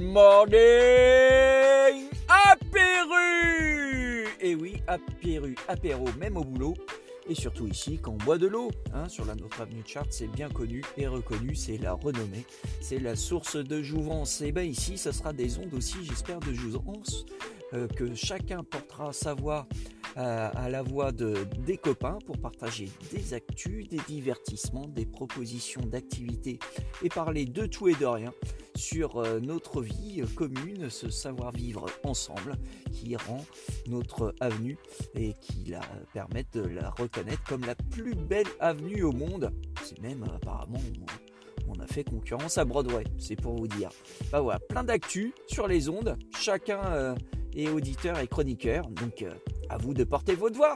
morning apéru Et oui, apéru, apéro, même au boulot. Et surtout ici, quand on boit de l'eau, hein, sur la notre avenue de Chartres, c'est bien connu et reconnu, c'est la renommée, c'est la source de jouvence. Et bien ici, ça sera des ondes aussi, j'espère, de jouvence, euh, que chacun portera sa voix euh, à la voix de, des copains pour partager des actus, des divertissements, des propositions d'activités et parler de tout et de rien sur euh, notre vie commune, ce savoir-vivre ensemble qui rend notre avenue et qui la permet de la reconnaître comme la plus belle avenue au monde. C'est même apparemment on a fait concurrence à Broadway, c'est pour vous dire. Bah voilà, plein d'actu sur les ondes, chacun est auditeur et chroniqueur, donc à vous de porter votre voix.